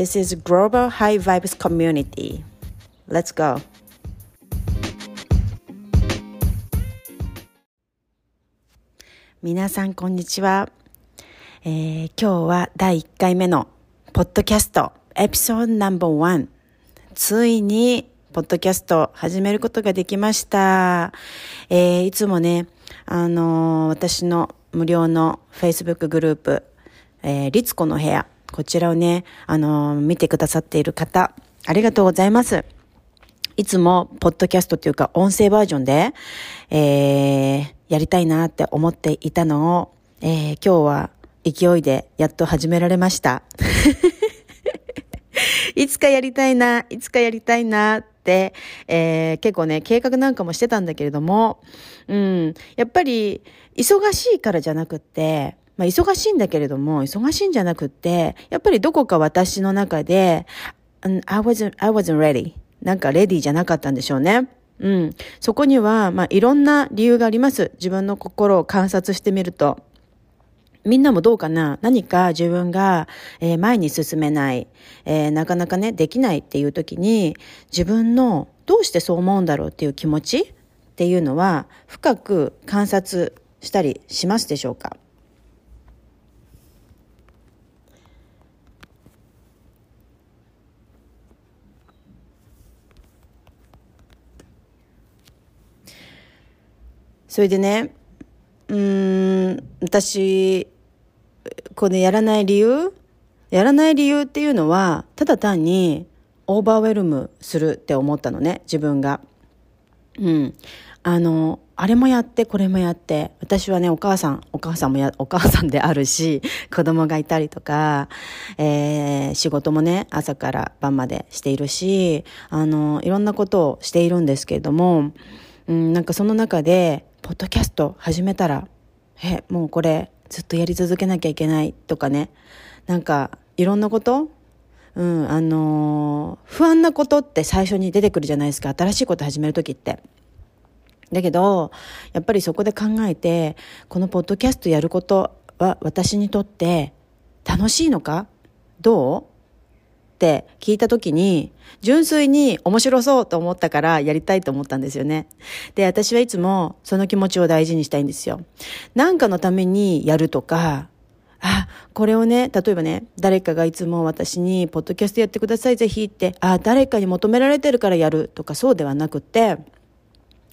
This is Global High Vibes Community. Let's go! 皆さんこんにちは、えー、今日は第1回目のポッドキャストエピソードナンバーワンついにポッドキャスト始めることができました。えー、いつもね、あのー、私の無料の Facebook グループ、えー、リツコの部屋、こちらをね、あのー、見てくださっている方、ありがとうございます。いつも、ポッドキャストというか、音声バージョンで、えー、やりたいなって思っていたのを、えー、今日は勢いでやっと始められました。いつかやりたいな、いつかやりたいなって、えー、結構ね、計画なんかもしてたんだけれども、うん、やっぱり、忙しいからじゃなくって、まあ、忙しいんだけれども、忙しいんじゃなくって、やっぱりどこか私の中で、I wasn't, I wasn't ready. なんかレディじゃなかったんでしょうね。うん。そこには、まあ、いろんな理由があります。自分の心を観察してみると。みんなもどうかな？何か自分が、えー、前に進めない、えー、なかなかね、できないっていう時に、自分のどうしてそう思うんだろうっていう気持ちっていうのは、深く観察したりしますでしょうか？それでね、うーん、私、これやらない理由やらない理由っていうのは、ただ単にオーバーウェルムするって思ったのね、自分が。うん。あの、あれもやって、これもやって、私はね、お母さん、お母さんもや、お母さんであるし、子供がいたりとか、えー、仕事もね、朝から晩までしているし、あの、いろんなことをしているんですけれども、うん、なんかその中で、ポッドキャスト始めたら、え、もうこれずっとやり続けなきゃいけないとかね、なんかいろんなこと？うん、あのー、不安なことって最初に出てくるじゃないですか。新しいこと始めるときって。だけど、やっぱりそこで考えて、このポッドキャストやることは私にとって楽しいのか？どう？って聞いた時に、純粋に面白そうと思ったからやりたいと思ったんですよね。で、私はいつもその気持ちを大事にしたいんですよ。なんかのためにやるとか、あ、これをね、例えばね、誰かがいつも私に、ポッドキャストやってください、ぜひって、あ、誰かに求められてるからやるとかそうではなくて、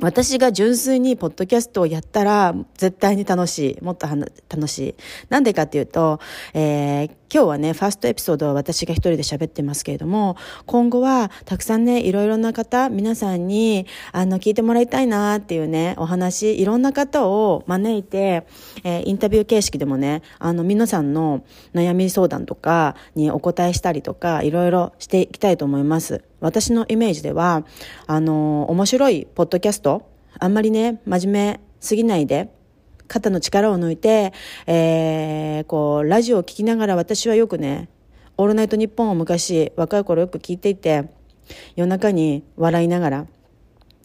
私が純粋にポッドキャストをやったら絶対に楽しい。もっと楽しい。なんでかっていうと、えー、今日はね、ファーストエピソードは私が一人で喋ってますけれども、今後はたくさんね、いろいろな方、皆さんに、あの、聞いてもらいたいなっていうね、お話、いろんな方を招いて、えー、インタビュー形式でもね、あの、皆さんの悩み相談とかにお答えしたりとか、いろいろしていきたいと思います。私のイメージでは、あの、面白いポッドキャスト、あんまりね、真面目すぎないで、肩の力を抜いて、えー、こう、ラジオを聴きながら私はよくね、オールナイトニッポンを昔、若い頃よく聞いていて、夜中に笑いながら、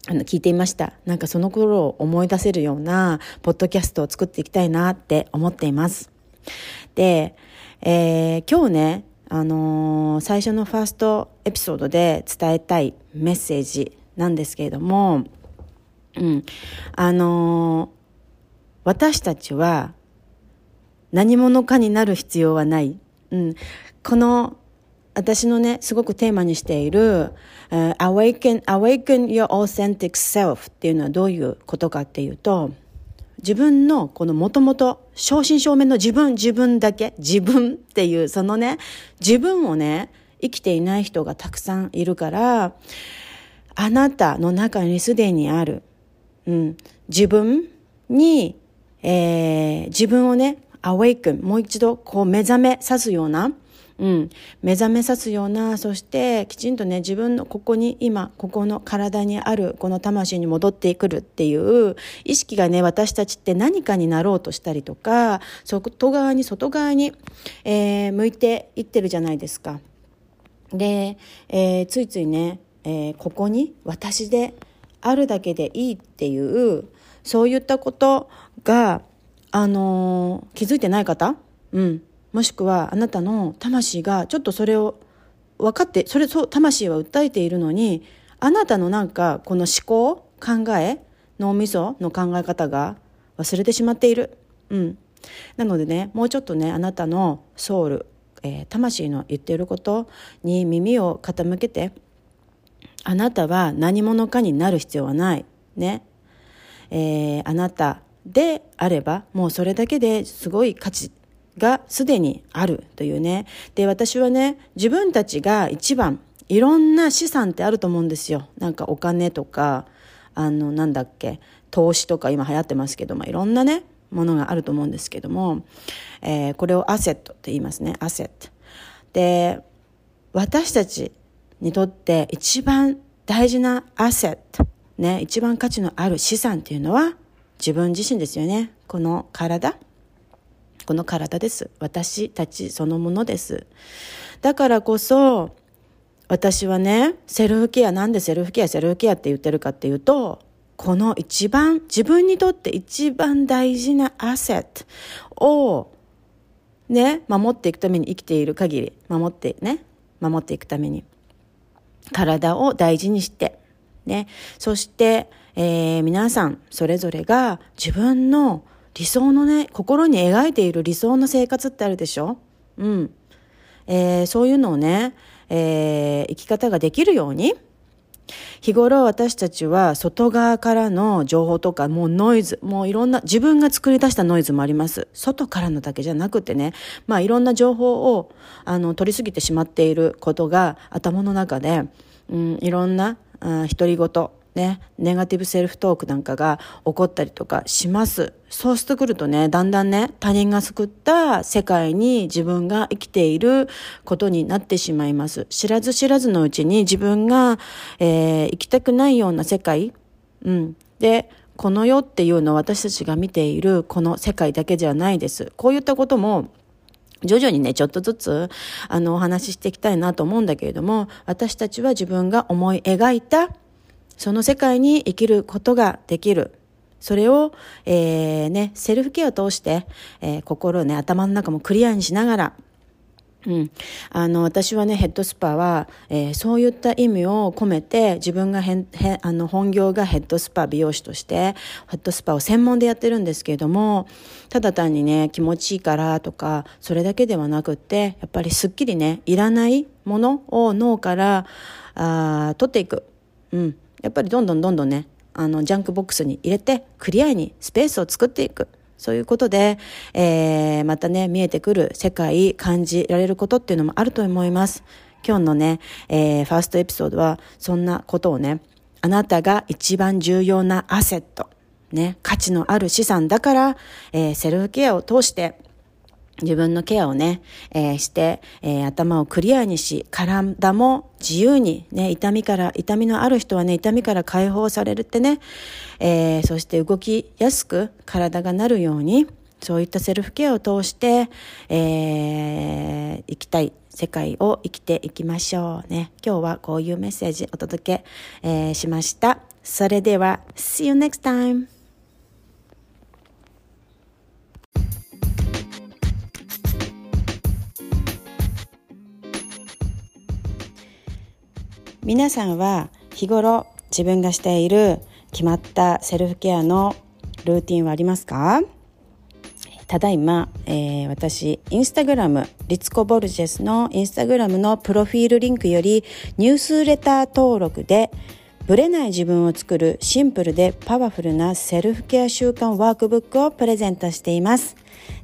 あの、聞いていました。なんかその頃を思い出せるような、ポッドキャストを作っていきたいなって思っています。で、えー、今日ね、あのー、最初のファーストエピソードで伝えたいメッセージなんですけれども、うん、あのー私たちは何者かになる必要はない。うん、この私のね、すごくテーマにしている、uh, awaken, awaken your authentic self っていうのはどういうことかっていうと、自分のこのもともと正真正銘の自分、自分だけ、自分っていうそのね、自分をね、生きていない人がたくさんいるから、あなたの中にすでにある、うん、自分にえー、自分をね、アウェイクン、もう一度こう目覚めさすような、うん、目覚めさすようなそしてきちんとね自分のここに今ここの体にあるこの魂に戻ってくるっていう意識がね私たちって何かになろうとしたりとか外側に外側に、えー、向いていってるじゃないですか。で、えー、ついついね、えー、ここに私であるだけでいいっていうそういったことが、あの気づいてない方、うん、もしくはあなたの魂がちょっとそれを分かってそれそう魂は訴えているのにあなたのなんかこの思考考え脳みその考え方が忘れてしまっている。うん、なのでねもうちょっとねあなたのソウル、えー、魂の言っていることに耳を傾けてあなたは何者かになる必要はない。ね。えー、あなたであればもうそれだけですごい価値がすでにあるというね。で、私はね、自分たちが一番いろんな資産ってあると思うんですよ。なんかお金とか、あの、なんだっけ、投資とか今流行ってますけど、まあ、いろんなね、ものがあると思うんですけども、えー、これをアセットって言いますね、アセット。で、私たちにとって一番大事なアセット、ね、一番価値のある資産っていうのは自分自身ですよね。この体。この体です。私たちそのものです。だからこそ、私はね、セルフケア、なんでセルフケア、セルフケアって言ってるかっていうと、この一番、自分にとって一番大事なアセットを、ね、守っていくために生きている限り、守ってね、守っていくために、体を大事にして、ね、そして、えー、皆さんそれぞれが自分の理想のね、心に描いている理想の生活ってあるでしょ？うん。えー、そういうのをね、えー、生き方ができるように、日頃私たちは外側からの情報とかもうノイズ、もういろんな自分が作り出したノイズもあります。外からのだけじゃなくてね、まあいろんな情報をあの取りすぎてしまっていることが頭の中で、うん、いろんな独り言、ね、ネガティブセルフトークなんかが起こったりとかします。そうしてくるとね、だんだんね、他人が救った世界に自分が生きていることになってしまいます。知らず知らずのうちに自分が、えー、生きたくないような世界、うん。で、この世っていうのは私たちが見ているこの世界だけではないです。こういったことも徐々にね、ちょっとずつ、あの、お話ししていきたいなと思うんだけれども、私たちは自分が思い描いたその世界に生きることができる。それを、えー、ね、セルフケアを通して、えー、心をね、頭の中もクリアにしながら、うん。あの、私はね、ヘッドスパは、えー、そういった意味を込めて、自分がへん、へあの、本業がヘッドスパ美容師として、ヘッドスパを専門でやってるんですけれども、ただ単にね、気持ちいいからとか、それだけではなくって、やっぱりすっきりね、いらないものを脳から、あ取っていく。うん。やっぱりどんどんどんどんね、あの、ジャンクボックスに入れて、クリアにスペースを作っていく。そういうことで、えー、またね、見えてくる世界、感じられることっていうのもあると思います。今日のね、えー、ファーストエピソードは、そんなことをね、あなたが一番重要なアセット、ね、価値のある資産だから、えー、セルフケアを通して、自分のケアをね、えー、して、えー、頭をクリアにし、体も自由にね、痛みから、痛みのある人はね、痛みから解放されるってね、えー、そして動きやすく体がなるように、そういったセルフケアを通して、えー、生きたい世界を生きていきましょうね。今日はこういうメッセージお届け、えー、しました。それでは、See you next time! 皆さんは日頃自分がしている決まったセルフケアのルーティンはありますか？ただいま、えー、私、インスタグラム、リツコ・ボルジェスのインスタグラムのプロフィールリンクよりニュースレター登録でブレない自分を作るシンプルでパワフルなセルフケア習慣ワークブックをプレゼントしています。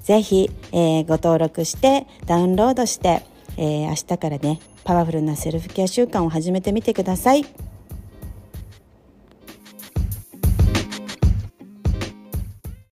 ぜひ、えー、ご登録してダウンロードして、えー、明日からねパワフルなセルフケア習慣を始めてみてください。